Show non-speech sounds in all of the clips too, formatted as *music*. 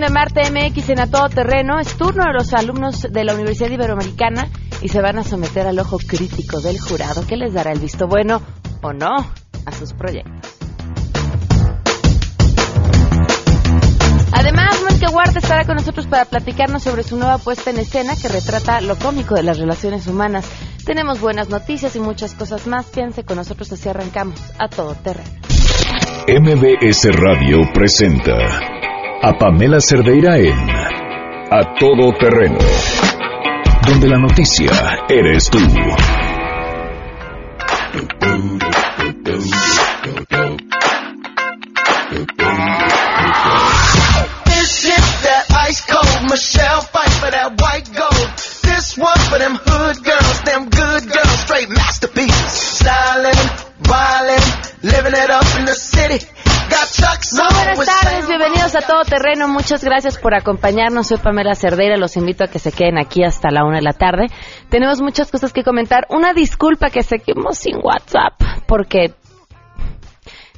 de Marte MX en A Todo Terreno. Es turno de los alumnos de la Universidad Iberoamericana y se van a someter al ojo crítico del jurado que les dará el visto bueno o no a sus proyectos. Además, Mónica Huarte estará con nosotros para platicarnos sobre su nueva puesta en escena que retrata lo cómico de las relaciones humanas. Tenemos buenas noticias y muchas cosas más. Quédense con nosotros así arrancamos a todo terreno. MBS Radio presenta a Pamela Cerdeira en A Todo Terreno, donde la noticia eres tú. This is that ice cold Michelle fight for that white gold. This one for them hood girls, them good girls, straight masterpieces. Styling, wildin', living it up in the city. Muy buenas with tardes, bienvenidos a Todo Terreno. Muchas gracias por acompañarnos. Soy Pamela Cerdeira. Los invito a que se queden aquí hasta la una de la tarde. Tenemos muchas cosas que comentar. Una disculpa que seguimos sin WhatsApp porque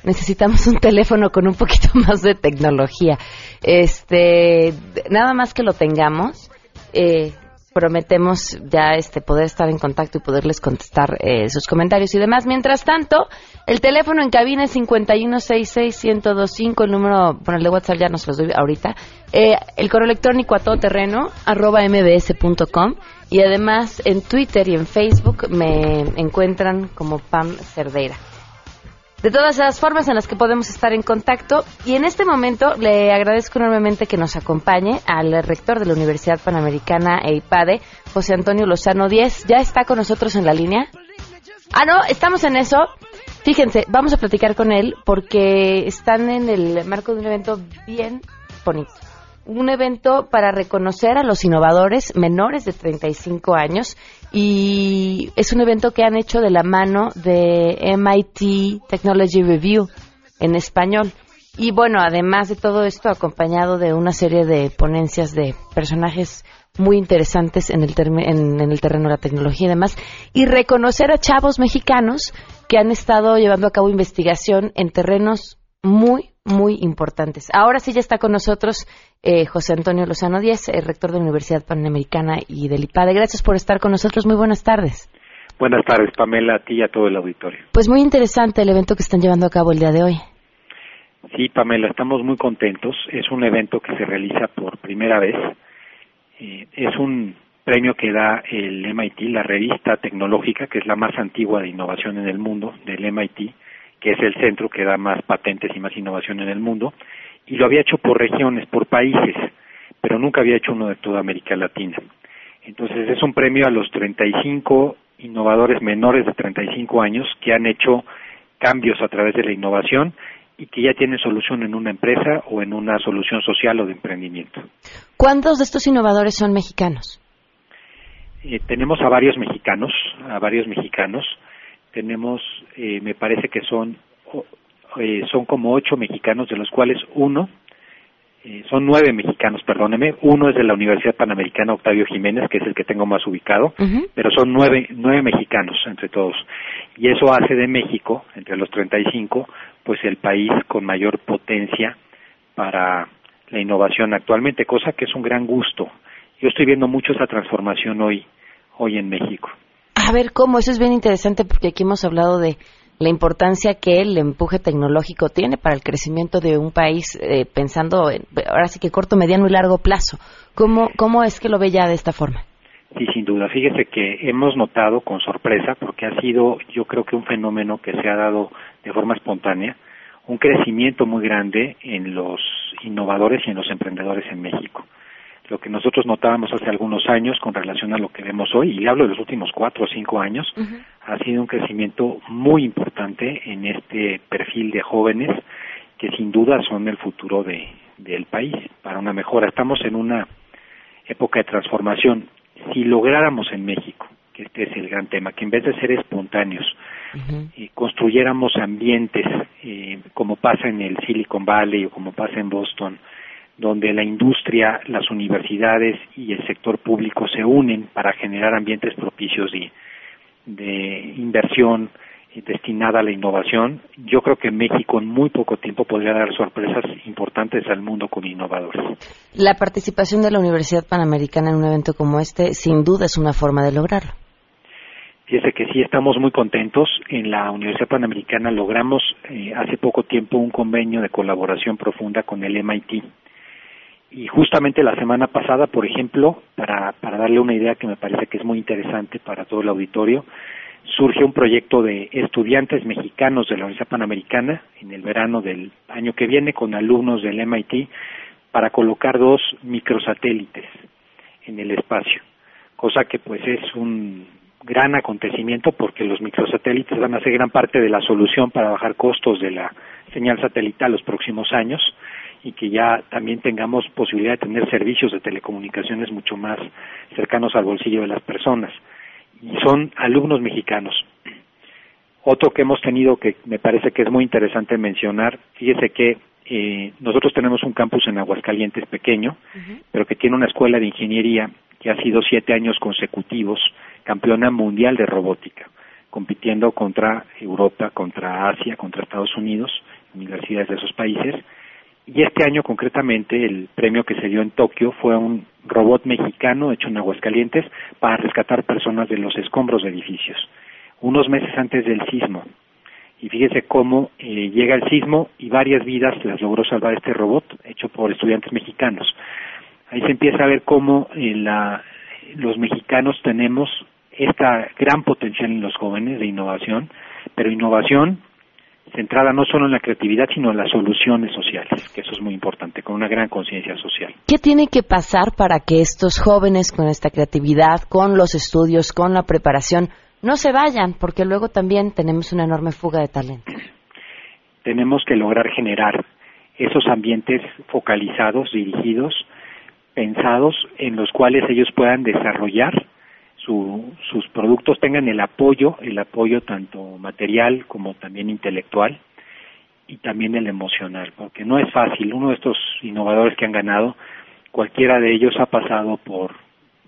necesitamos un teléfono con un poquito *laughs* más de tecnología. Este, nada más que lo tengamos, eh, prometemos ya este poder estar en contacto y poderles contestar eh, sus comentarios y demás. Mientras tanto, el teléfono en cabina es 5166125, el número, bueno, el de WhatsApp ya nos los doy ahorita. Eh, el correo electrónico a todoterreno arroba mbs.com y además en Twitter y en Facebook me encuentran como Pam Cerdeira de todas las formas en las que podemos estar en contacto. Y en este momento le agradezco enormemente que nos acompañe al rector de la Universidad Panamericana e IPADE, José Antonio Lozano Díez. ¿Ya está con nosotros en la línea? Ah, no, estamos en eso. Fíjense, vamos a platicar con él porque están en el marco de un evento bien bonito. Un evento para reconocer a los innovadores menores de 35 años y es un evento que han hecho de la mano de MIT Technology Review en español. Y bueno, además de todo esto, acompañado de una serie de ponencias de personajes muy interesantes en el, en el terreno de la tecnología y demás, y reconocer a chavos mexicanos que han estado llevando a cabo investigación en terrenos muy, muy importantes. Ahora sí ya está con nosotros eh, José Antonio Lozano Díez, el rector de la Universidad Panamericana y del IPADE. Gracias por estar con nosotros. Muy buenas tardes. Buenas tardes, Pamela, a ti y a todo el auditorio. Pues muy interesante el evento que están llevando a cabo el día de hoy. Sí, Pamela, estamos muy contentos. Es un evento que se realiza por primera vez. Eh, es un premio que da el MIT, la revista tecnológica, que es la más antigua de innovación en el mundo, del MIT, que es el centro que da más patentes y más innovación en el mundo. Y lo había hecho por regiones, por países, pero nunca había hecho uno de toda América Latina. Entonces es un premio a los 35 innovadores menores de 35 años que han hecho cambios a través de la innovación y que ya tienen solución en una empresa o en una solución social o de emprendimiento. ¿Cuántos de estos innovadores son mexicanos? Eh, tenemos a varios mexicanos, a varios mexicanos. Tenemos, eh, me parece que son, eh, son como ocho mexicanos, de los cuales uno, eh, son nueve mexicanos, perdóneme, uno es de la Universidad Panamericana Octavio Jiménez, que es el que tengo más ubicado, pero son nueve, nueve mexicanos entre todos. Y eso hace de México, entre los 35, pues el país con mayor potencia para la innovación actualmente, cosa que es un gran gusto. Yo estoy viendo mucho esa transformación hoy, hoy en México. A ver, ¿cómo? Eso es bien interesante porque aquí hemos hablado de la importancia que el empuje tecnológico tiene para el crecimiento de un país, eh, pensando en, ahora sí que corto, mediano y largo plazo. ¿Cómo, ¿Cómo es que lo ve ya de esta forma? Sí, sin duda. Fíjese que hemos notado con sorpresa, porque ha sido yo creo que un fenómeno que se ha dado de forma espontánea, un crecimiento muy grande en los innovadores y en los emprendedores en México. Lo que nosotros notábamos hace algunos años con relación a lo que vemos hoy, y hablo de los últimos cuatro o cinco años, ha sido un crecimiento muy importante en este perfil de jóvenes que sin duda son el futuro de, del país para una mejora. Estamos en una época de transformación. Si lográramos en México, que este es el gran tema, que en vez de ser espontáneos, eh, construyéramos ambientes eh, como pasa en el Silicon Valley o como pasa en Boston, donde la industria, las universidades y el sector público se unen para generar ambientes propicios de, de inversión, destinada a la innovación. Yo creo que México en muy poco tiempo podría dar sorpresas importantes al mundo con innovadores. La participación de la Universidad Panamericana en un evento como este, sin duda, es una forma de lograrlo. Fíjese que sí estamos muy contentos. En la Universidad Panamericana logramos eh, hace poco tiempo un convenio de colaboración profunda con el MIT. Y justamente la semana pasada, por ejemplo, para, para darle una idea que me parece que es muy interesante para todo el auditorio, surge un proyecto de estudiantes mexicanos de la Universidad Panamericana en el verano del año que viene con alumnos del MIT para colocar dos microsatélites en el espacio, cosa que pues es un gran acontecimiento porque los microsatélites van a ser gran parte de la solución para bajar costos de la señal satelital los próximos años y que ya también tengamos posibilidad de tener servicios de telecomunicaciones mucho más cercanos al bolsillo de las personas y son alumnos mexicanos. Otro que hemos tenido que me parece que es muy interesante mencionar, fíjese que eh, nosotros tenemos un campus en Aguascalientes pequeño, pero que tiene una escuela de ingeniería que ha sido siete años consecutivos campeona mundial de robótica, compitiendo contra Europa, contra Asia, contra Estados Unidos, universidades de esos países. Y este año concretamente el premio que se dio en Tokio fue un robot mexicano hecho en Aguascalientes para rescatar personas de los escombros de edificios, unos meses antes del sismo. Y fíjese cómo eh, llega el sismo y varias vidas las logró salvar este robot hecho por estudiantes mexicanos. Ahí se empieza a ver cómo eh, la, los mexicanos tenemos esta gran potencial en los jóvenes de innovación, pero innovación centrada no solo en la creatividad, sino en las soluciones sociales, que eso es muy importante, con una gran conciencia social. ¿Qué tiene que pasar para que estos jóvenes con esta creatividad, con los estudios, con la preparación, no se vayan? Porque luego también tenemos una enorme fuga de talento. Tenemos que lograr generar esos ambientes focalizados, dirigidos, pensados, en los cuales ellos puedan desarrollar sus productos tengan el apoyo, el apoyo tanto material como también intelectual y también el emocional, porque no es fácil. Uno de estos innovadores que han ganado, cualquiera de ellos ha pasado por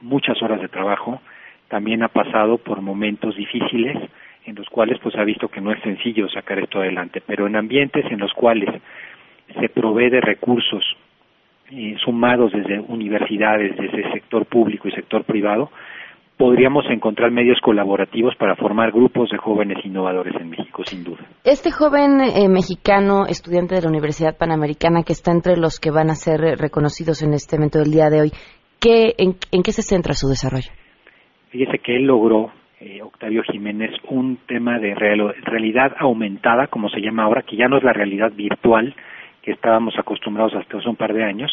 muchas horas de trabajo, también ha pasado por momentos difíciles en los cuales pues ha visto que no es sencillo sacar esto adelante, pero en ambientes en los cuales se provee de recursos eh, sumados desde universidades, desde sector público y sector privado, podríamos encontrar medios colaborativos para formar grupos de jóvenes innovadores en México, sin duda. Este joven eh, mexicano, estudiante de la Universidad Panamericana, que está entre los que van a ser eh, reconocidos en este evento del día de hoy, ¿qué, en, qué se centra su desarrollo? Fíjese que él logró, eh, Octavio Jiménez, un tema de realidad aumentada, como se llama ahora, que ya no es la realidad virtual que estábamos acostumbrados hasta hace un par de años.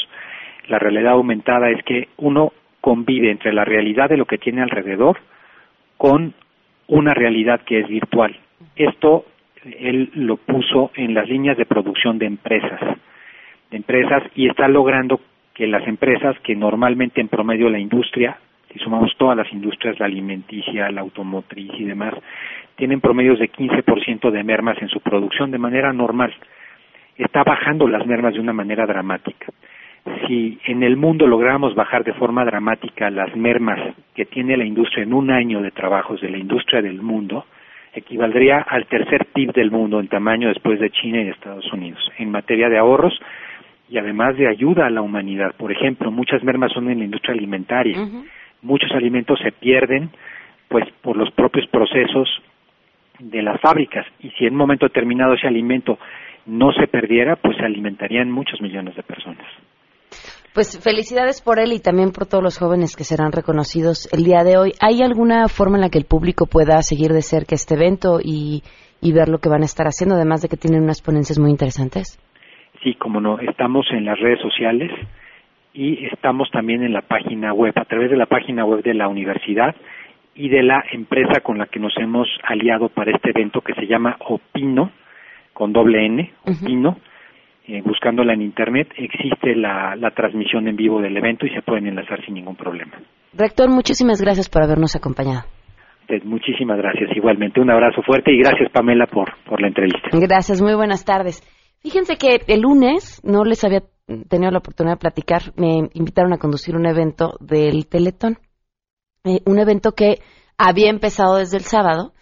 La realidad aumentada es que uno convive entre la realidad de lo que tiene alrededor con una realidad que es virtual. Esto él lo puso en las líneas de producción de empresas, de empresas y está logrando que las empresas que normalmente en promedio la industria, si sumamos todas las industrias, la alimenticia, la automotriz y demás, tienen promedios de 15% de mermas en su producción de manera normal. Está bajando las mermas de una manera dramática si en el mundo lográramos bajar de forma dramática las mermas que tiene la industria en un año de trabajos de la industria del mundo, equivaldría al tercer PIB del mundo en tamaño después de China y Estados Unidos, en materia de ahorros y además de ayuda a la humanidad. Por ejemplo, muchas mermas son en la industria alimentaria. Muchos alimentos se pierden pues por los propios procesos de las fábricas y si en un momento determinado ese alimento no se perdiera, pues se alimentarían muchos millones de personas. Pues felicidades por él y también por todos los jóvenes que serán reconocidos el día de hoy. ¿Hay alguna forma en la que el público pueda seguir de cerca este evento y, ver lo que van a estar haciendo, además de que tienen unas ponencias muy interesantes? Sí, como no, estamos en las redes sociales y estamos también en la página web, a través de la página web de la universidad y de la empresa con la que nos hemos aliado para este evento que se llama Opino, con doble N, Opino eh, buscándola en Internet, existe la, transmisión en vivo del evento y se pueden enlazar sin ningún problema. Rector, muchísimas gracias por habernos acompañado. muchísimas gracias. Igualmente, un abrazo fuerte y gracias, Pamela, por, por la entrevista. Gracias, muy buenas tardes. Fíjense que el lunes no les había tenido la oportunidad de platicar, me invitaron a conducir un evento del Teletón. Eh, un evento que había empezado desde el sábado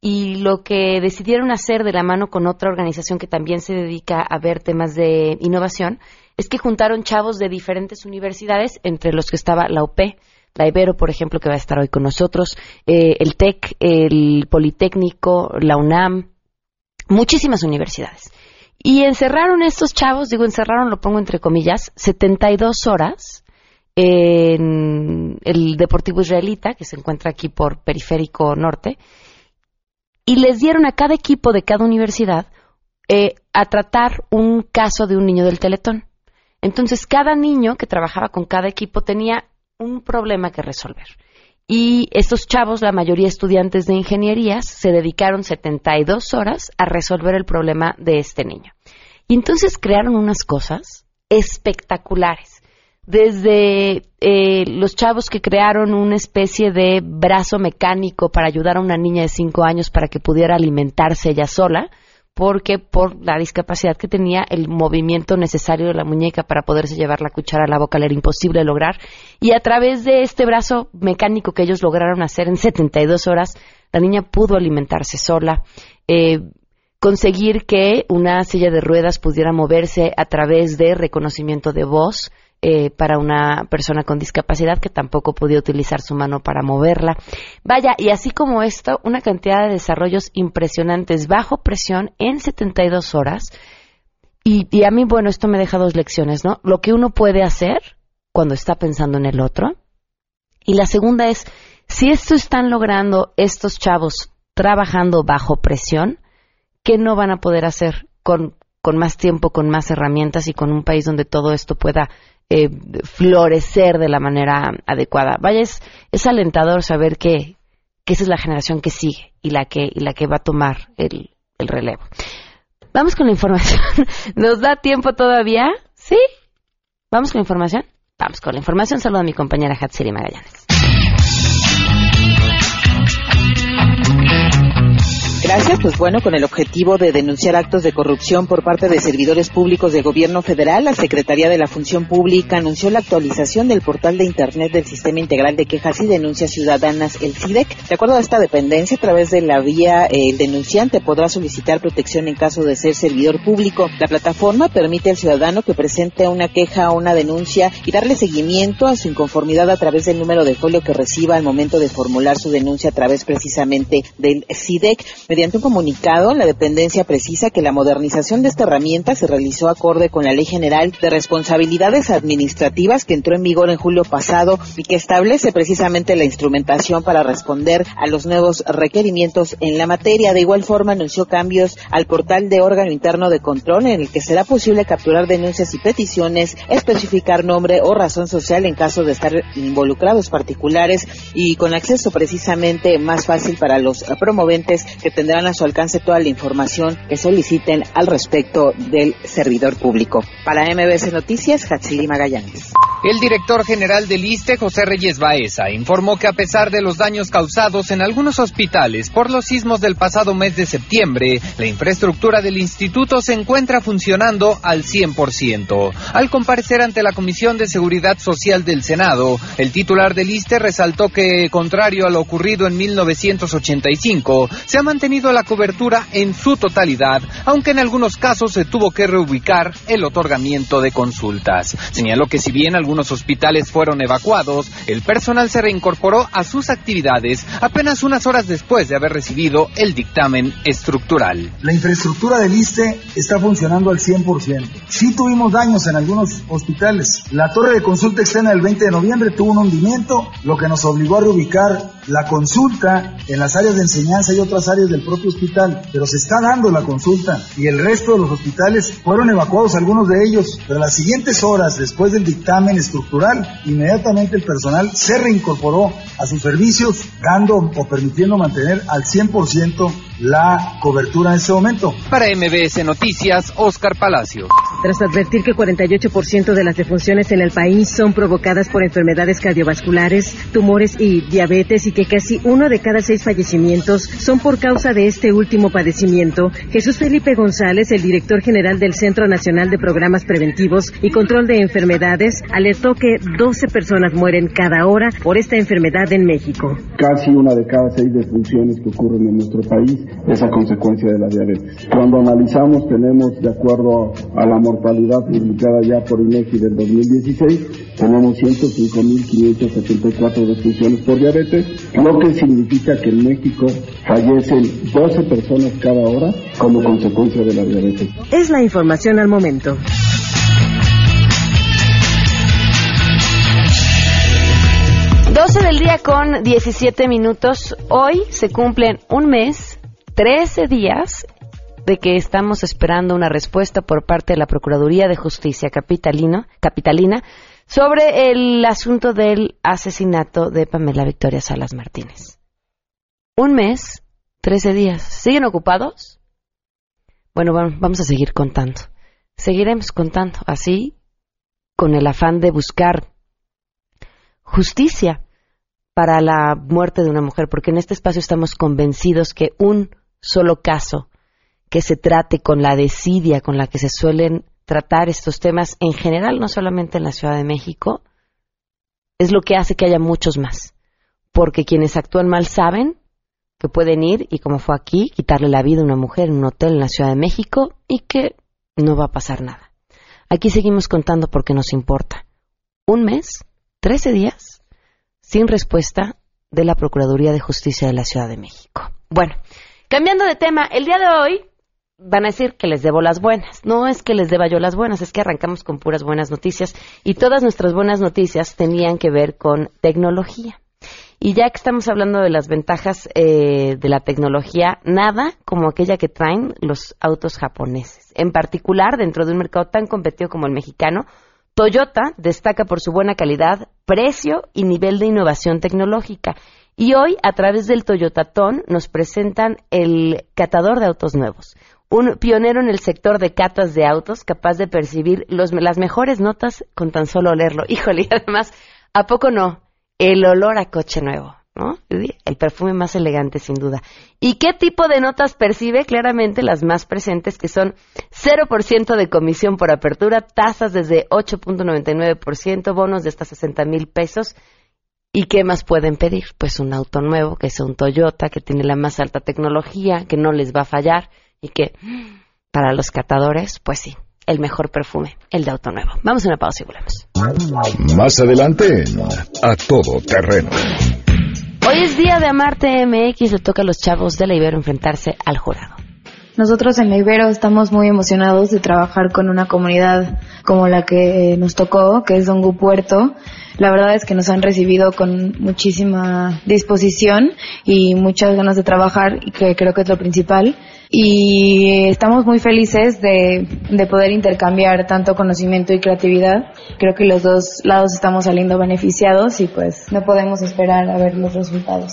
y lo que decidieron hacer de la mano con otra organización que también se dedica a ver temas de innovación es que juntaron chavos de diferentes universidades, entre los que estaba la UP, la Ibero, por ejemplo, que va a estar hoy con nosotros, eh, el TEC, el Politécnico, la UNAM, muchísimas universidades. Y encerraron estos chavos, digo encerraron, lo pongo entre comillas, 72 horas en el Deportivo Israelita, que se encuentra aquí por Periférico Norte, y les dieron a cada equipo de cada universidad eh, a tratar un caso de un niño del Teletón. Entonces, cada niño que trabajaba con cada equipo tenía un problema que resolver. Y estos chavos, la mayoría estudiantes de ingenierías, se dedicaron 72 horas a resolver el problema de este niño. Y entonces crearon unas cosas espectaculares. Desde eh, los chavos que crearon una especie de brazo mecánico para ayudar a una niña de 5 años para que pudiera alimentarse ella sola, porque por la discapacidad que tenía, el movimiento necesario de la muñeca para poderse llevar la cuchara a la boca le era imposible lograr. Y a través de este brazo mecánico que ellos lograron hacer en 72 horas, la niña pudo alimentarse sola. Eh, conseguir que una silla de ruedas pudiera moverse a través de reconocimiento de voz, eh, para una persona con discapacidad que tampoco podía utilizar su mano para moverla. Vaya, y así como esto, una cantidad de desarrollos impresionantes bajo presión en 72 horas. Y, y a mí, bueno, esto me deja dos lecciones, ¿no? Lo que uno puede hacer cuando está pensando en el otro. Y la segunda es, si esto están logrando estos chavos trabajando bajo presión, ¿qué no van a poder hacer con, con más tiempo, con más herramientas y con un país donde todo esto pueda eh, florecer de la manera adecuada. Vaya, es, es alentador saber que, que, esa es la generación que sigue y la que, y la que va a tomar el, el relevo. Vamos con la información. *laughs* ¿Nos da tiempo todavía? ¿Sí? ¿Vamos con la información? Vamos con la información. Saludo a mi compañera Hatsiri Magallanes. Gracias. Pues bueno, con el objetivo de denunciar actos de corrupción por parte de servidores públicos de gobierno federal, la Secretaría de la Función Pública anunció la actualización del portal de Internet del Sistema Integral de Quejas y Denuncias Ciudadanas, el CIDEC. De acuerdo a esta dependencia, a través de la vía, el denunciante podrá solicitar protección en caso de ser servidor público. La plataforma permite al ciudadano que presente una queja o una denuncia y darle seguimiento a su inconformidad a través del número de folio que reciba al momento de formular su denuncia a través precisamente del CIDEC. Mediante un comunicado, la dependencia precisa que la modernización de esta herramienta se realizó acorde con la Ley General de Responsabilidades Administrativas que entró en vigor en julio pasado y que establece precisamente la instrumentación para responder a los nuevos requerimientos en la materia. De igual forma, anunció cambios al portal de órgano interno de control en el que será posible capturar denuncias y peticiones, especificar nombre o razón social en caso de estar involucrados particulares y con acceso precisamente más fácil para los promoventes que tendrán tendrán a su alcance toda la información que soliciten al respecto del servidor público. Para MBS Noticias, Hatsili Magallanes. El director general del ISTE, José Reyes Baeza, informó que a pesar de los daños causados en algunos hospitales por los sismos del pasado mes de septiembre, la infraestructura del instituto se encuentra funcionando al 100%. Al comparecer ante la Comisión de Seguridad Social del Senado, el titular del ISTE resaltó que, contrario a lo ocurrido en 1985, se ha mantenido la cobertura en su totalidad, aunque en algunos casos se tuvo que reubicar el otorgamiento de consultas. Señaló que si bien algunos hospitales fueron evacuados, el personal se reincorporó a sus actividades apenas unas horas después de haber recibido el dictamen estructural. La infraestructura del ISTE está funcionando al 100%. Sí tuvimos daños en algunos hospitales. La torre de consulta externa del 20 de noviembre tuvo un hundimiento, lo que nos obligó a reubicar la consulta en las áreas de enseñanza y otras áreas del propio hospital, pero se está dando la consulta y el resto de los hospitales fueron evacuados, algunos de ellos, pero las siguientes horas después del dictamen estructural, inmediatamente el personal se reincorporó a sus servicios, dando o permitiendo mantener al 100% la cobertura en ese momento. Para MBS Noticias, Oscar Palacio. Tras advertir que 48% de las defunciones en el país son provocadas por enfermedades cardiovasculares, tumores y diabetes y que casi uno de cada seis fallecimientos son por causa de este último padecimiento, Jesús Felipe González, el director general del Centro Nacional de Programas Preventivos y Control de Enfermedades, alertó que 12 personas mueren cada hora por esta enfermedad en México. Casi una de cada seis defunciones que ocurren en nuestro país es a consecuencia de la diabetes. Cuando analizamos, tenemos, de acuerdo a la mortalidad publicada ya por INEGI del 2016, tenemos 105.574 defunciones por diabetes, lo que significa que en México fallecen 12 personas cada hora como consecuencia de la diabetes. Es la información al momento. Doce del día con 17 minutos. Hoy se cumplen un mes, 13 días de que estamos esperando una respuesta por parte de la Procuraduría de Justicia Capitalino, Capitalina sobre el asunto del asesinato de Pamela Victoria Salas Martínez. Un mes, 13 días. ¿Siguen ocupados? Bueno, vam- vamos a seguir contando. Seguiremos contando así, con el afán de buscar justicia para la muerte de una mujer, porque en este espacio estamos convencidos que un solo caso que se trate con la desidia con la que se suelen tratar estos temas en general, no solamente en la Ciudad de México, es lo que hace que haya muchos más. Porque quienes actúan mal saben que pueden ir, y como fue aquí, quitarle la vida a una mujer en un hotel en la Ciudad de México y que no va a pasar nada. Aquí seguimos contando porque nos importa. Un mes, 13 días, sin respuesta de la Procuraduría de Justicia de la Ciudad de México. Bueno, cambiando de tema, el día de hoy van a decir que les debo las buenas. No es que les deba yo las buenas, es que arrancamos con puras buenas noticias y todas nuestras buenas noticias tenían que ver con tecnología. Y ya que estamos hablando de las ventajas eh, de la tecnología, nada como aquella que traen los autos japoneses. En particular, dentro de un mercado tan competido como el mexicano, Toyota destaca por su buena calidad, precio y nivel de innovación tecnológica. Y hoy, a través del Toyotatón, nos presentan el catador de autos nuevos. Un pionero en el sector de catas de autos, capaz de percibir las mejores notas con tan solo olerlo. *laughs* Híjole, y además, ¿a poco no? El olor a coche nuevo, ¿no? El perfume más elegante, sin duda. ¿Y qué tipo de notas percibe? Claramente las más presentes, que son 0% de comisión por apertura, tasas desde 8.99%, bonos de hasta 60 mil pesos. ¿Y qué más pueden pedir? Pues un auto nuevo, que sea un Toyota, que tiene la más alta tecnología, que no les va a fallar y que para los catadores, pues sí, el mejor perfume, el de auto nuevo. Vamos a una pausa y volvemos. Más adelante A Todo Terreno. Hoy es día de Amarte MX, le toca a los chavos de la Ibero enfrentarse al jurado. Nosotros en Ibero estamos muy emocionados de trabajar con una comunidad como la que nos tocó, que es Dongu Puerto. La verdad es que nos han recibido con muchísima disposición y muchas ganas de trabajar, que creo que es lo principal. Y estamos muy felices de, de poder intercambiar tanto conocimiento y creatividad. Creo que los dos lados estamos saliendo beneficiados y pues no podemos esperar a ver los resultados.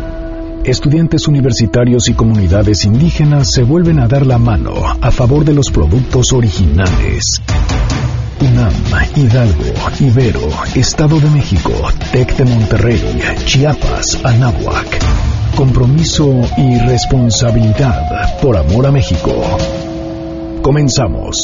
Estudiantes universitarios y comunidades indígenas se vuelven a dar la mano a favor de los productos originales. UNAM, Hidalgo, Ibero, Estado de México, TEC de Monterrey, Chiapas, Anáhuac. Compromiso y responsabilidad por amor a México. Comenzamos.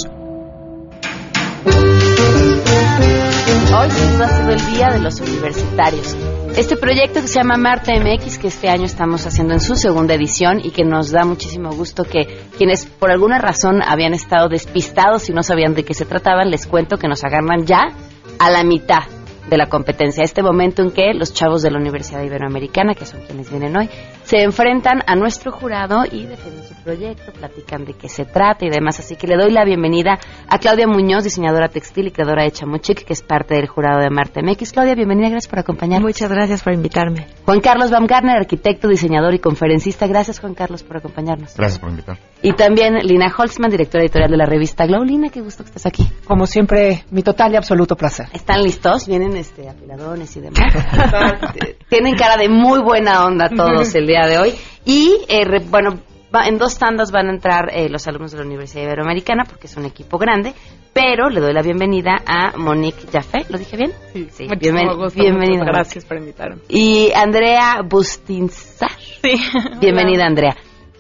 Hoy ha sido el Día de los Universitarios. Este proyecto que se llama Marte MX, que este año estamos haciendo en su segunda edición y que nos da muchísimo gusto que quienes por alguna razón habían estado despistados y no sabían de qué se trataban, les cuento que nos agarran ya a la mitad de la competencia. Este momento en que los chavos de la Universidad Iberoamericana, que son quienes vienen hoy, se enfrentan a nuestro jurado y defienden su proyecto, platican de qué se trata y demás. Así que le doy la bienvenida a Claudia Muñoz, diseñadora textil y creadora de Chamuchic, que es parte del jurado de Marte MX. Claudia, bienvenida, gracias por acompañarnos. Muchas gracias por invitarme. Juan Carlos Baumgartner, arquitecto, diseñador y conferencista. Gracias, Juan Carlos, por acompañarnos. Gracias por invitar. Y también Lina Holtzman, directora editorial de la revista Glow. Lina, qué gusto que estés aquí. Como siempre, mi total y absoluto placer. ¿Están listos? Vienen este, afiladones y demás. *laughs* Tienen cara de muy buena onda todos el día de hoy. Y, eh, re- bueno, va- en dos tandas van a entrar eh, los alumnos de la Universidad Iberoamericana, porque es un equipo grande. Pero le doy la bienvenida a Monique Jaffe. ¿Lo dije bien? Sí, bienven- muchísimo gusto, bienvenida. gracias por invitarme. Y Andrea Bustinzar. Sí. *laughs* Bienvenida, Andrea.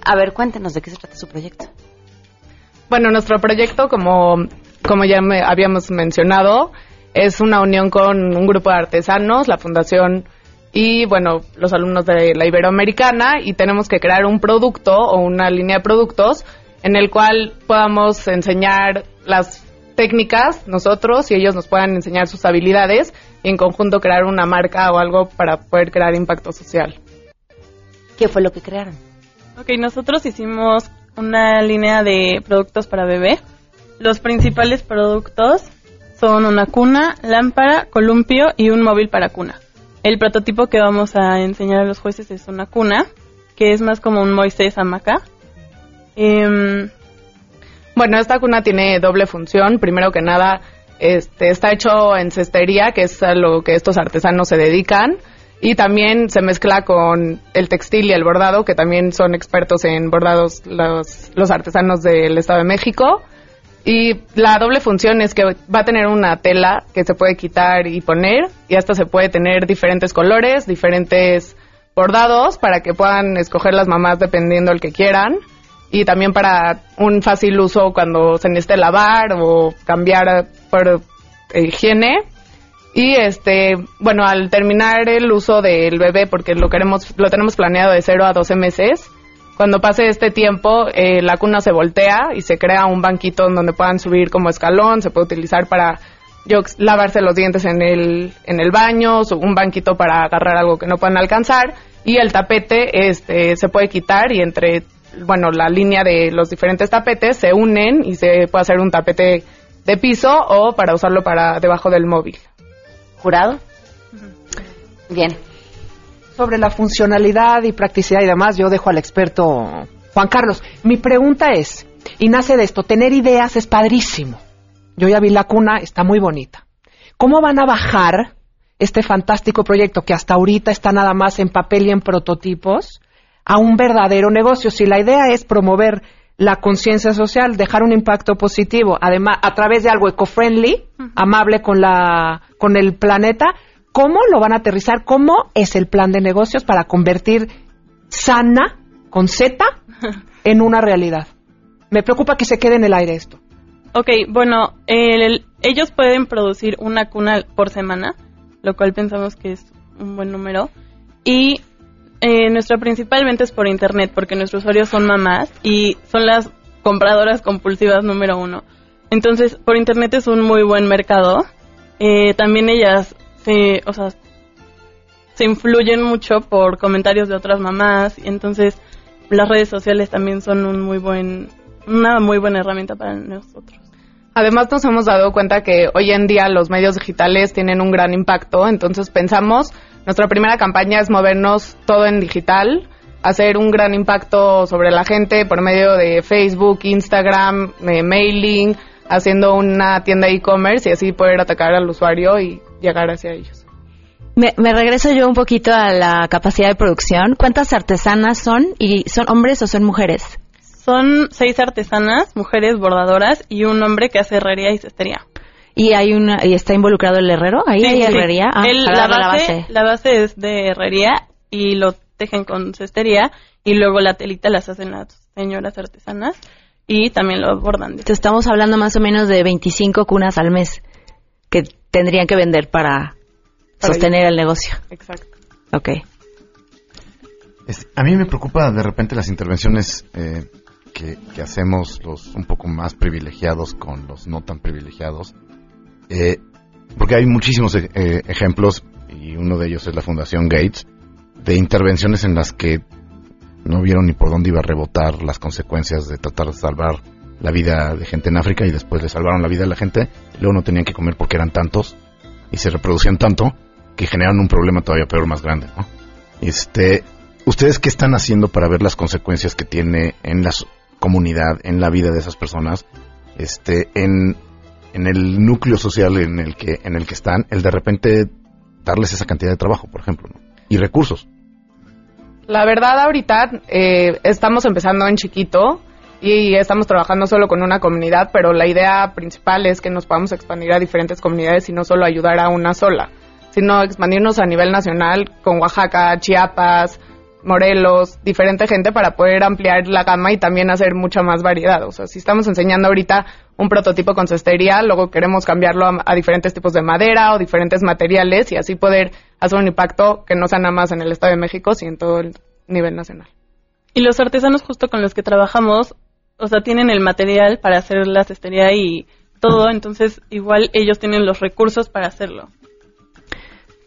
A ver, cuéntenos de qué se trata su proyecto. Bueno, nuestro proyecto, como, como ya me habíamos mencionado, es una unión con un grupo de artesanos, la fundación y, bueno, los alumnos de la Iberoamericana y tenemos que crear un producto o una línea de productos en el cual podamos enseñar las técnicas nosotros y ellos nos puedan enseñar sus habilidades y en conjunto crear una marca o algo para poder crear impacto social. ¿Qué fue lo que crearon? Ok, nosotros hicimos una línea de productos para bebé. Los principales productos son una cuna, lámpara, columpio y un móvil para cuna. El prototipo que vamos a enseñar a los jueces es una cuna, que es más como un Moisés hamaca. Em, Bueno, esta cuna tiene doble función. Primero que nada, este, está hecho en cestería, que es a lo que estos artesanos se dedican. Y también se mezcla con el textil y el bordado, que también son expertos en bordados los, los artesanos del Estado de México. Y la doble función es que va a tener una tela que se puede quitar y poner, y hasta se puede tener diferentes colores, diferentes bordados, para que puedan escoger las mamás dependiendo el que quieran y también para un fácil uso cuando se necesite lavar o cambiar por higiene. Y este, bueno, al terminar el uso del bebé, porque lo queremos, lo tenemos planeado de 0 a 12 meses, cuando pase este tiempo, eh, la cuna se voltea y se crea un banquito en donde puedan subir como escalón, se puede utilizar para yo, lavarse los dientes en el, en el baño, su- un banquito para agarrar algo que no puedan alcanzar, y el tapete este, se puede quitar y entre bueno, la línea de los diferentes tapetes se unen y se puede hacer un tapete de piso o para usarlo para debajo del móvil. ¿Jurado? Bien. Sobre la funcionalidad y practicidad y demás, yo dejo al experto Juan Carlos. Mi pregunta es, y nace de esto, tener ideas es padrísimo. Yo ya vi la cuna, está muy bonita. ¿Cómo van a bajar este fantástico proyecto que hasta ahorita está nada más en papel y en prototipos a un verdadero negocio? Si la idea es promover la conciencia social, dejar un impacto positivo, además a través de algo eco-friendly, amable con la con el planeta, ¿cómo lo van a aterrizar? ¿Cómo es el plan de negocios para convertir sana con Z *laughs* en una realidad? Me preocupa que se quede en el aire esto. Ok, bueno, el- ellos pueden producir una cuna por semana, lo cual pensamos que es un buen número. Y eh, nuestra principal venta es por internet, porque nuestros usuarios son mamás y son las compradoras compulsivas número uno. Entonces, por internet es un muy buen mercado. Eh, también ellas se, o sea, se influyen mucho por comentarios de otras mamás y entonces las redes sociales también son un muy buen, una muy buena herramienta para nosotros. Además nos hemos dado cuenta que hoy en día los medios digitales tienen un gran impacto, entonces pensamos, nuestra primera campaña es movernos todo en digital, hacer un gran impacto sobre la gente por medio de Facebook, Instagram, eh, mailing, haciendo una tienda e-commerce y así poder atacar al usuario y llegar hacia ellos. Me, me regreso yo un poquito a la capacidad de producción. ¿Cuántas artesanas son? ¿Y son hombres o son mujeres? Son seis artesanas, mujeres bordadoras y un hombre que hace herrería y cestería. ¿Y hay una y está involucrado el herrero? ¿Ahí Sí, hay sí. herrería? Ah, El- la, base, la base es de herrería y lo tejen con cestería y luego la telita las hacen las señoras artesanas y también lo bordan. Entonces, estamos hablando más o menos de 25 cunas al mes que tendrían que vender para, Para sostener el negocio. Exacto. Ok. A mí me preocupa de repente las intervenciones eh, que, que hacemos los un poco más privilegiados con los no tan privilegiados, eh, porque hay muchísimos e- eh, ejemplos y uno de ellos es la Fundación Gates de intervenciones en las que no vieron ni por dónde iba a rebotar las consecuencias de tratar de salvar la vida de gente en África y después le salvaron la vida a la gente, luego no tenían que comer porque eran tantos y se reproducían tanto que generaron un problema todavía peor, más grande, ¿no? Este, ¿ustedes qué están haciendo para ver las consecuencias que tiene en la comunidad, en la vida de esas personas, este, en, en el núcleo social en el que, en el que están, el de repente darles esa cantidad de trabajo, por ejemplo, y recursos? La verdad, ahorita eh, estamos empezando en chiquito y estamos trabajando solo con una comunidad, pero la idea principal es que nos podamos expandir a diferentes comunidades y no solo ayudar a una sola, sino expandirnos a nivel nacional con Oaxaca, Chiapas, Morelos, diferente gente para poder ampliar la gama y también hacer mucha más variedad. O sea, si estamos enseñando ahorita un prototipo con cestería, luego queremos cambiarlo a, a diferentes tipos de madera o diferentes materiales y así poder hacer un impacto que no sea nada más en el Estado de México, sino en todo el nivel nacional. Y los artesanos justo con los que trabajamos, o sea, tienen el material para hacer la cestería y todo, entonces igual ellos tienen los recursos para hacerlo.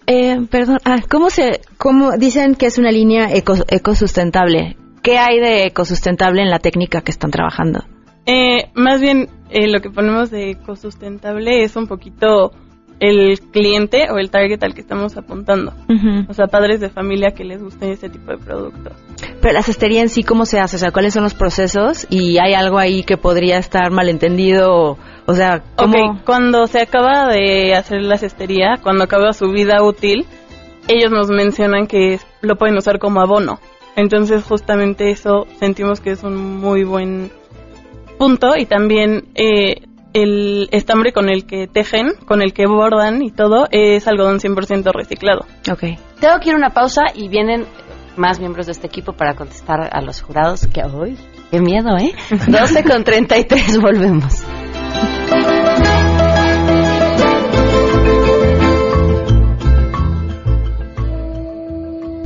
Eh, perdón, ah, ¿cómo se, cómo dicen que es una línea eco, ecosustentable? ¿Qué hay de ecosustentable en la técnica que están trabajando? Eh, más bien, eh, lo que ponemos de ecosustentable es un poquito el cliente o el target al que estamos apuntando. O sea, padres de familia que les guste ese tipo de productos. Pero la cestería en sí, ¿cómo se hace? O sea, ¿cuáles son los procesos? ¿Y hay algo ahí que podría estar malentendido? O sea, ¿cómo...? Ok, cuando se acaba de hacer la cestería, cuando acaba su vida útil, ellos nos mencionan que lo pueden usar como abono. Entonces, justamente eso sentimos que es un muy buen punto y también eh, el estambre con el que tejen, con el que bordan y todo, es algodón 100% reciclado. Ok. Tengo que ir a una pausa y vienen más miembros de este equipo para contestar a los jurados que hoy, qué miedo, ¿eh? *laughs* 12 con 33, volvemos.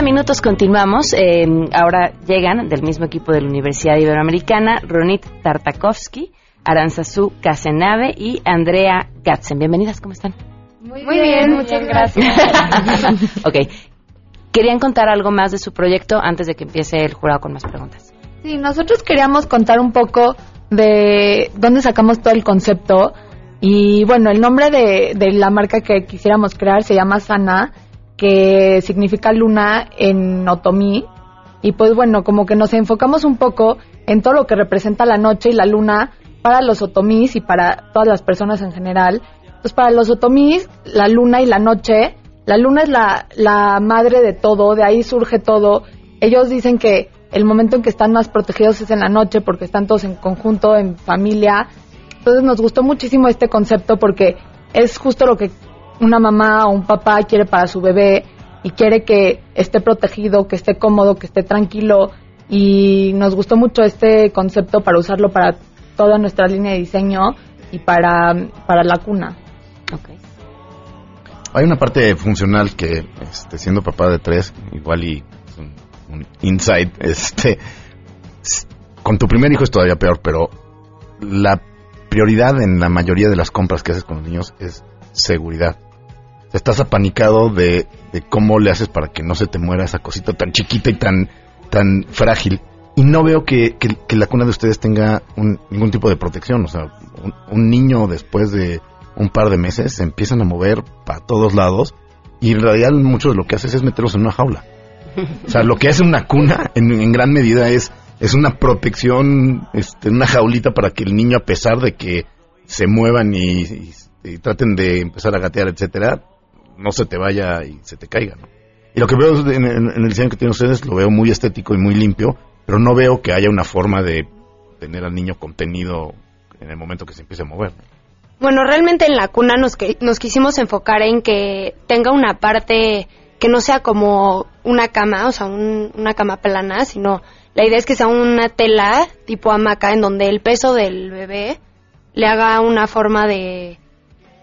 minutos continuamos. Eh, ahora llegan del mismo equipo de la Universidad Iberoamericana Ronit Tartakovsky, Aranzazú Casenave y Andrea Katzen. Bienvenidas, ¿cómo están? Muy, Muy bien, muchas gracias. gracias. *laughs* ok. ¿Querían contar algo más de su proyecto antes de que empiece el jurado con más preguntas? Sí, nosotros queríamos contar un poco de dónde sacamos todo el concepto. Y bueno, el nombre de, de la marca que quisiéramos crear se llama Sana que significa luna en otomí. Y pues bueno, como que nos enfocamos un poco en todo lo que representa la noche y la luna para los otomís y para todas las personas en general. Pues para los otomís, la luna y la noche, la luna es la, la madre de todo, de ahí surge todo. Ellos dicen que el momento en que están más protegidos es en la noche porque están todos en conjunto, en familia. Entonces nos gustó muchísimo este concepto porque es justo lo que una mamá o un papá quiere para su bebé y quiere que esté protegido, que esté cómodo, que esté tranquilo. Y nos gustó mucho este concepto para usarlo para toda nuestra línea de diseño y para, para la cuna. Hay una parte funcional que, este, siendo papá de tres, igual y es un, un insight, este, con tu primer hijo es todavía peor, pero la prioridad en la mayoría de las compras que haces con los niños es seguridad. Estás apanicado de, cómo le haces para que no se te muera esa cosita tan chiquita y tan, tan frágil. Y no veo que, que- la cuna de ustedes tenga un- ningún tipo de protección. O sea, un, niño después de un par de meses se empiezan a mover para todos lados y en realidad mucho de lo que haces es meterlos en una jaula. O sea, lo que hace una cuna en, gran medida es, es una protección, este, una jaulita para que el niño, a pesar de que se muevan y, y- y traten de empezar a gatear, etcétera, no se te vaya y se te caiga. ¿no? Y lo que veo en, el diseño que tienen ustedes lo veo muy estético y muy limpio pero no veo que haya una forma de tener al niño contenido en el momento que se empiece a mover. Bueno, realmente en la cuna nos, que, nos quisimos enfocar en que tenga una parte que no sea como una cama, o sea, un- una cama plana, sino la idea es que sea una tela tipo hamaca en donde el peso del bebé le haga una forma de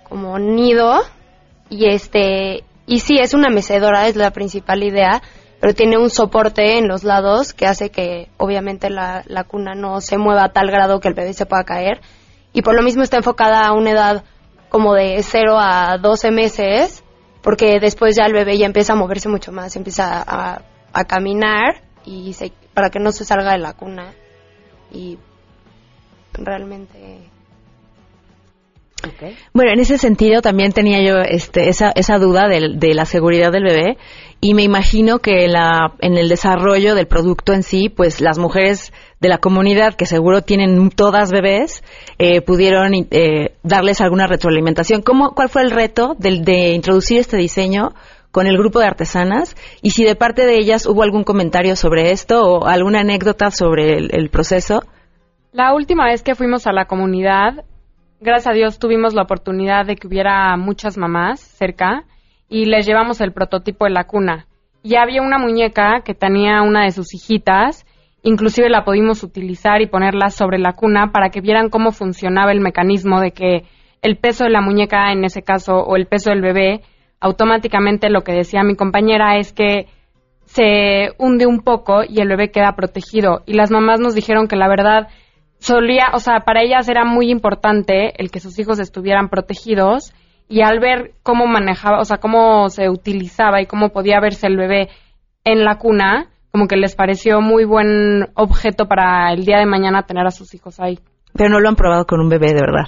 como nido y este y sí es una mecedora es la principal idea pero tiene un soporte en los lados que hace que obviamente la, cuna no se mueva a tal grado que el bebé se pueda caer. Y por lo mismo está enfocada a una edad como de 0 a 12 meses porque después ya el bebé ya empieza a moverse mucho más empieza a, a caminar y se, para que no se salga de la cuna. Y realmente Bueno, en ese sentido también tenía yo este, esa, esa duda de, la seguridad del bebé y me imagino que en, la, en el desarrollo del producto en sí, pues las mujeres de la comunidad que seguro tienen todas bebés eh, pudieron eh, darles alguna retroalimentación. ¿Cómo, ¿Cuál fue el reto de introducir este diseño con el grupo de artesanas y si de parte de ellas hubo algún comentario sobre esto o alguna anécdota sobre el- el proceso? La última vez que fuimos a la comunidad, gracias a Dios tuvimos la oportunidad de que hubiera muchas mamás cerca y les llevamos el prototipo de la cuna. Y había una muñeca que tenía una de sus hijitas, inclusive la pudimos utilizar y ponerla sobre la cuna para que vieran cómo funcionaba el mecanismo de que el peso de la muñeca en ese caso o el peso del bebé, automáticamente lo que decía mi compañera es que se hunde un poco y el bebé queda protegido. Y las mamás nos dijeron que la verdad solía, o sea, para ellas era muy importante el que sus hijos estuvieran protegidos y al ver cómo manejaba, o sea, cómo se utilizaba y cómo podía verse el bebé en la cuna, como que les pareció muy buen objeto para el día de mañana tener a sus hijos ahí. Pero no lo han probado con un bebé de verdad.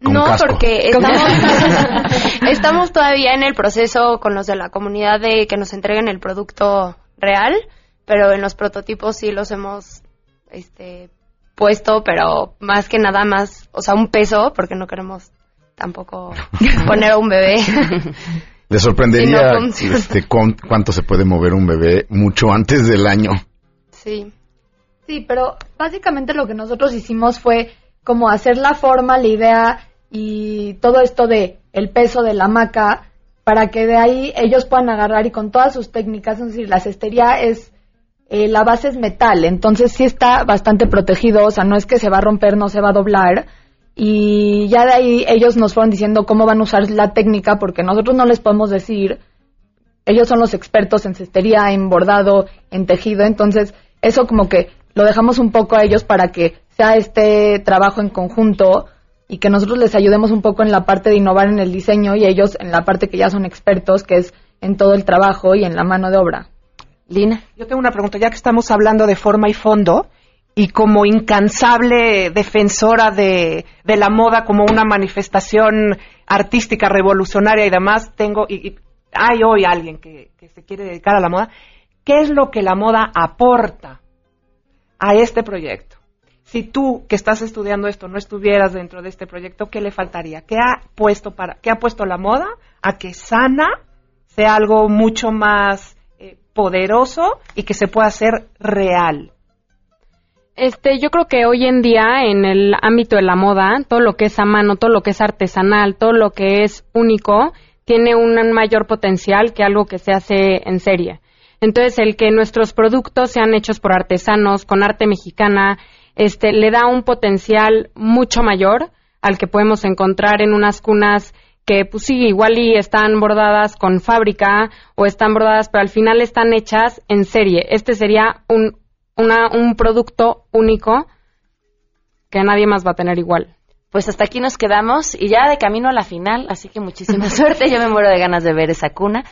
No, casco. porque estamos, *laughs* estamos todavía en el proceso con los de la comunidad de que nos entreguen el producto real, pero en los prototipos sí los hemos este, puesto, pero más que nada más, o sea, un peso, porque no queremos tampoco *laughs* poner a un bebé. *laughs* ¿Le sorprendería no funciona. este, cuán- cuánto se puede mover un bebé mucho antes del año? sí. Sí, pero básicamente lo que nosotros hicimos fue como hacer la forma, la idea y todo esto de el peso de la hamaca para que de ahí ellos puedan agarrar y con todas sus técnicas, es decir, la cestería es eh, la base es metal, entonces sí está bastante protegido, o sea, no es que se va a romper, no se va a doblar. Y ya de ahí ellos nos fueron diciendo cómo van a usar la técnica, porque nosotros no les podemos decir, ellos son los expertos en cestería, en bordado, en tejido, entonces eso como que lo dejamos un poco a ellos para que sea este trabajo en conjunto y que nosotros les ayudemos un poco en la parte de innovar en el diseño y ellos en la parte que ya son expertos, que es en todo el trabajo y en la mano de obra. Lina. Yo tengo una pregunta, ya que estamos hablando de forma y fondo, y como incansable defensora de, la moda como una manifestación artística revolucionaria y demás, tengo, y, y hay hoy alguien que, que se quiere dedicar a la moda, ¿qué es lo que la moda aporta a este proyecto? Si tú que estás estudiando esto no estuvieras dentro de este proyecto, ¿qué le faltaría? ¿Qué ha puesto para, qué ha puesto la moda a que sana sea algo mucho más poderoso y que se pueda hacer real? Este, yo creo que hoy en día en el ámbito de la moda, todo lo que es a mano, todo lo que es artesanal, todo lo que es único, tiene un mayor potencial que algo que se hace en serie. Entonces, el que nuestros productos sean hechos por artesanos con arte mexicana, este, le da un potencial mucho mayor al que podemos encontrar en unas cunas que, pues sí, igual y están bordadas con fábrica o están bordadas, pero al final están hechas en serie. Este sería un, una, un producto único que nadie más va a tener igual. Pues hasta aquí nos quedamos y ya de camino a la final, así que muchísima *laughs* suerte. Yo me muero de ganas de ver esa cuna.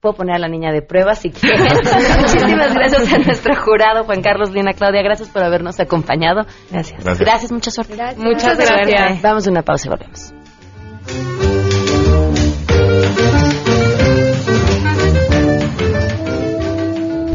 Puedo poner a la niña de prueba si quieren. *laughs* Muchísimas gracias a nuestro jurado, Juan Carlos, Lina, Claudia. Gracias por habernos acompañado. Gracias. Gracias. mucha suerte. Muchas Mucha suerte. gracias. Vamos a una pausa y volvemos.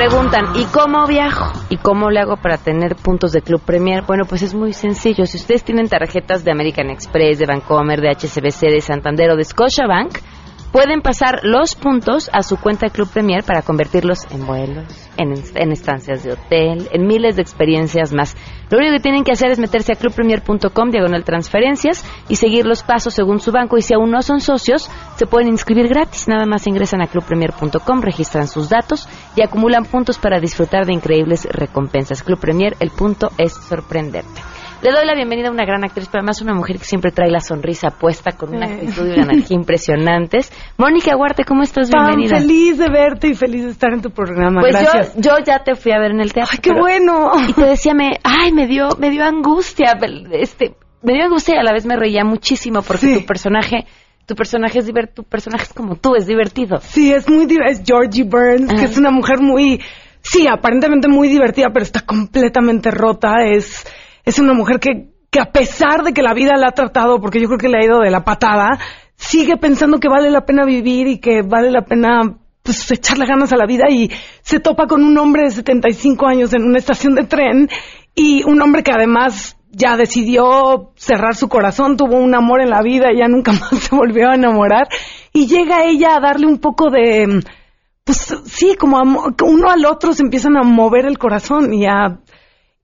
Preguntan, ¿y cómo viajo? ¿Y cómo le hago para tener puntos de Club Premier? Bueno, pues es muy sencillo. Si ustedes tienen tarjetas de American Express, de Vancomer, de HSBC, de Santander o de Scotiabank, pueden pasar los puntos a su cuenta de Club Premier para convertirlos en vuelos, en, en estancias de hotel, en miles de experiencias más. Lo único que tienen que hacer es meterse a clubpremier.com, diagonal transferencias, y seguir los pasos según su banco. Y si aún no son socios, se pueden inscribir gratis. Nada más ingresan a clubpremier.com, registran sus datos y acumulan puntos para disfrutar de increíbles recompensas. Club Premier, el punto es sorprenderte. Le doy la bienvenida a una gran actriz, pero además una mujer que siempre trae la sonrisa puesta con una actitud y una energía impresionantes. Mónica Huarte, ¿cómo estás? Pam, Bienvenida. feliz de verte y feliz de estar en tu programa. Pues Gracias. yo, yo ya te fui a ver en el teatro. ¡Ay, qué pero- bueno! Y te decía, me, ay, me dio, me dio angustia, este, me dio angustia y a la vez me reía muchísimo porque tu personaje, tu personaje es diver- tu personaje es como tú, es divertido. Sí, es muy es Georgie Burns, que es una mujer muy, sí, aparentemente muy divertida, pero está completamente rota. Es, es una mujer que, que a pesar de que la vida la ha tratado, porque yo creo que le ha ido de la patada, sigue pensando que vale la pena vivir y que vale la pena pues echarle ganas a la vida y se topa con un hombre de 75 años en una estación de tren y un hombre que además ya decidió cerrar su corazón, tuvo un amor en la vida y ya nunca *laughs* más se volvió a enamorar. Y llega ella a darle un poco de pues sí, como uno al otro se empiezan a mover el corazón y a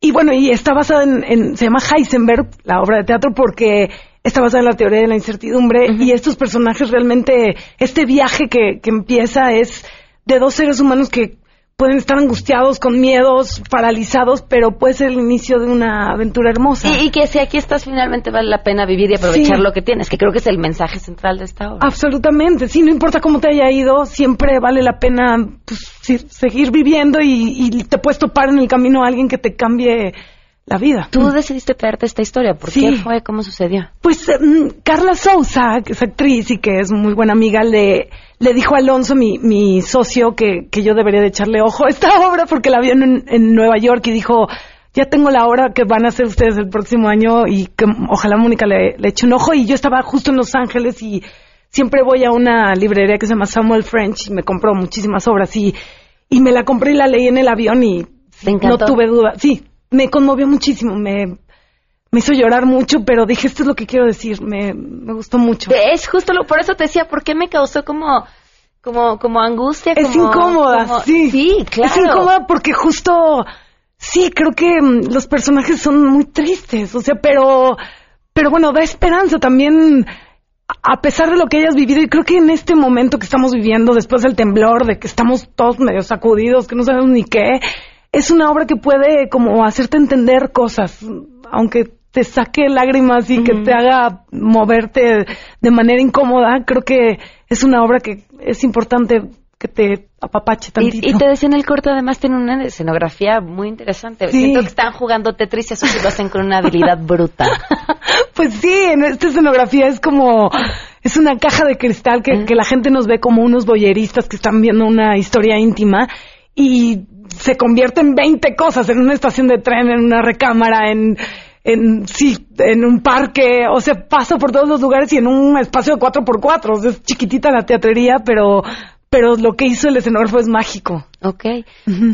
y bueno, y está basada en, en- se llama Heisenberg, la obra de teatro, porque está basada en la teoría de la incertidumbre y estos personajes realmente, este viaje que, que empieza es de dos seres humanos que pueden estar angustiados, con miedos, paralizados, pero puede ser el inicio de una aventura hermosa. Y, y que si aquí estás finalmente vale la pena vivir y aprovechar Sí. lo que tienes, que creo que es el mensaje central de esta obra. Absolutamente, sí, no importa cómo te haya ido, siempre vale la pena pues, sí, seguir viviendo y, y te puedes topar en el camino a alguien que te cambie la vida. Tú decidiste traerte esta historia, ¿por Sí. qué fue? ¿Cómo sucedió? Pues mm, Carla Sousa, que es actriz y que es muy buena amiga, le, le dijo a Alonso, mi, mi socio, que, que yo debería de echarle ojo a esta *laughs* obra porque la vio en, en Nueva York y dijo, ya tengo la obra que van a hacer ustedes el próximo año y que ojalá Mónica le, le eche un ojo. Y yo estaba justo en Los Ángeles y siempre voy a una librería que se llama Samuel French y me compró muchísimas obras y, y me la compré y la leí en el avión y no tuve duda. Sí, me conmovió muchísimo, me, me hizo llorar mucho, pero dije, esto es lo que quiero decir, me, me gustó mucho. Es justo lo, por eso te decía, ¿por qué me causó como, como, como angustia? Es como- incómoda, como- sí. Sí, claro. Es incómoda porque justo, sí, creo que mm, los personajes son muy tristes, o sea, pero, pero bueno, da esperanza también, a pesar de lo que hayas vivido, y creo que en este momento que estamos viviendo, después del temblor, de que estamos todos medio sacudidos, que no sabemos ni qué, es una obra que puede como hacerte entender cosas, aunque te saque lágrimas y que te haga moverte de manera incómoda, creo que es una obra que es importante que te apapache tantito. Y, y te decía en el corto, además tiene una escenografía muy interesante. Sí. Siento que están jugando Tetris y eso sí lo hacen con una habilidad brutal. *laughs* Pues sí, en esta escenografía es como, es una caja de cristal que, que la gente nos ve como unos boyeristas que están viendo una historia íntima y se convierte en 20 cosas, en una estación de tren, en una recámara, en, en, sí, en un parque, o sea, pasa por todos los lugares y en un espacio de 4x4, o sea, es chiquitita la teatrería, pero, pero lo que hizo el escenógrafo es mágico. Ok.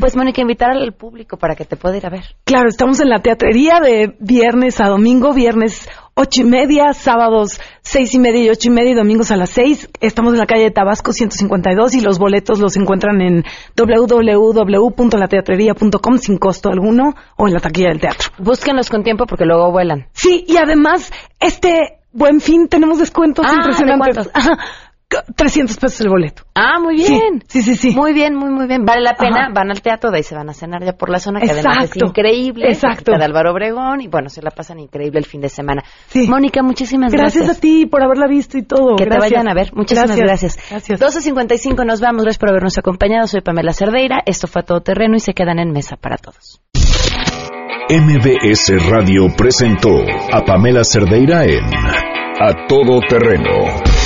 Pues Mónica, invitar al público para que te pueda ir a ver. Claro, estamos en la teatrería de viernes a domingo, viernes ocho y media, sábados seis y media y ocho y media y domingos a las seis. Estamos en la calle de Tabasco 152 y los boletos los encuentran en www.lateatrería.com sin costo alguno o en la taquilla del teatro. Búsquenlos con tiempo porque luego vuelan. Sí, y además, este buen fin tenemos descuentos Ah, ¿de impresionantes. Ajá, 300 pesos el boleto. Ah, muy bien. Sí, sí, sí. Muy bien, muy, muy bien. Vale la pena. Ajá. Van al teatro, de ahí se van a cenar ya por la zona, que además es Exacto. increíble. Exacto. de Álvaro Obregón y bueno, se la pasan increíble el fin de semana. Mónica, muchísimas Gracias, gracias. a ti por haberla visto y todo. Que Gracias. te vayan a ver. Muchísimas gracias. Gracias. 12.55 nos vamos. Gracias por habernos acompañado. Soy Pamela Cerdeira. Esto fue a Todo Terreno y se quedan en mesa para todos. MBS Radio presentó a Pamela Cerdeira en A Todo Terreno.